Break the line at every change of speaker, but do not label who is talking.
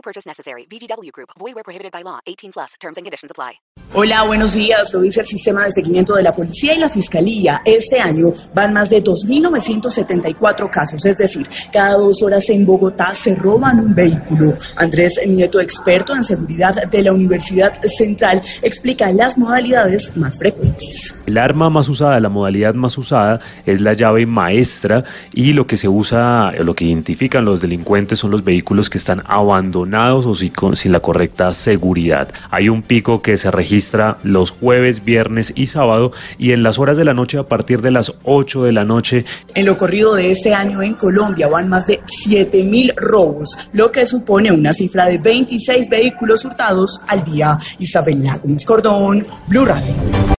No purchase necessary. VGW Group. Void where prohibited by law. 18 plus. Terms and conditions apply.
Hola, buenos días. Lo dice el sistema de seguimiento de la policía y la fiscalía. Este año van más de 2.974 casos, es decir, cada dos horas en Bogotá se roban un vehículo. Andrés Nieto, experto en seguridad de la Universidad Central, explica las modalidades más frecuentes.
El arma más usada, la modalidad más usada es la llave maestra y lo que se usa, lo que identifican los delincuentes son los vehículos que están abandonados o sin la correcta seguridad. Hay un pico que se registra los jueves, viernes y sábado y en las horas de la noche a partir de las 8 de la noche.
En lo corrido de este año en Colombia van más de 7 mil robos, lo que supone una cifra de 26 vehículos hurtados al día. Isabel Gómez Cordón, Blue Radio.